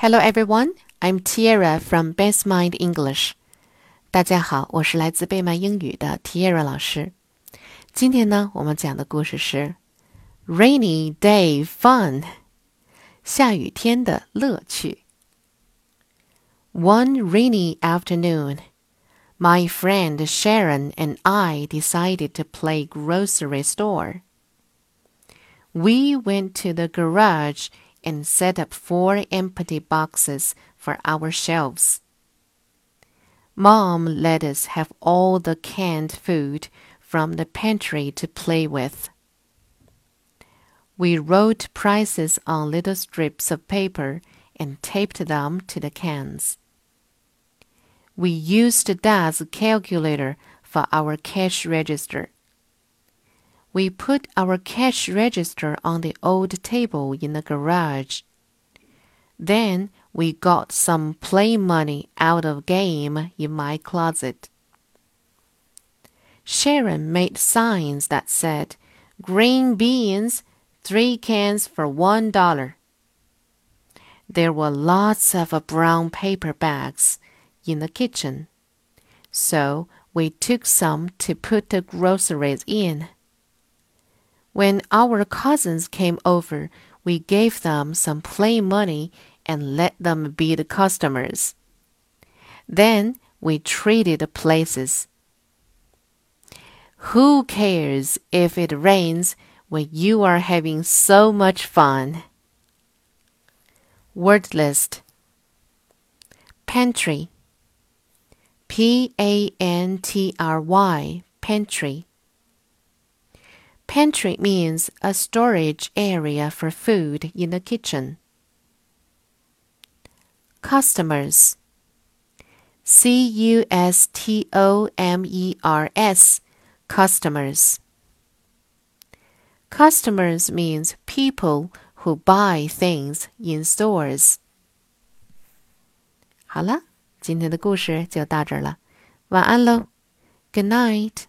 Hello everyone, I'm Tiara from Best Mind English. 大家好，我是来自贝曼英语的 Tiara 老师。今天呢，我们讲的故事是 Rainy Day Fun，下雨天的乐趣。One rainy afternoon, my friend Sharon and I decided to play grocery store. We went to the garage and set up four empty boxes for our shelves. Mom let us have all the canned food from the pantry to play with. We wrote prices on little strips of paper and taped them to the cans. We used Dad's calculator for our cash register. We put our cash register on the old table in the garage. Then we got some play money out of game in my closet. Sharon made signs that said, Green beans, three cans for one dollar. There were lots of brown paper bags in the kitchen, so we took some to put the groceries in. When our cousins came over, we gave them some play money and let them be the customers. Then we traded places. Who cares if it rains when you are having so much fun? Word list Pantry P A N T R Y Pantry Pantry means a storage area for food in the kitchen. Customers C U S T O M E R S Customers Customers means people who buy things in stores. 好了，今天的故事就到这儿了，晚安喽，Good night。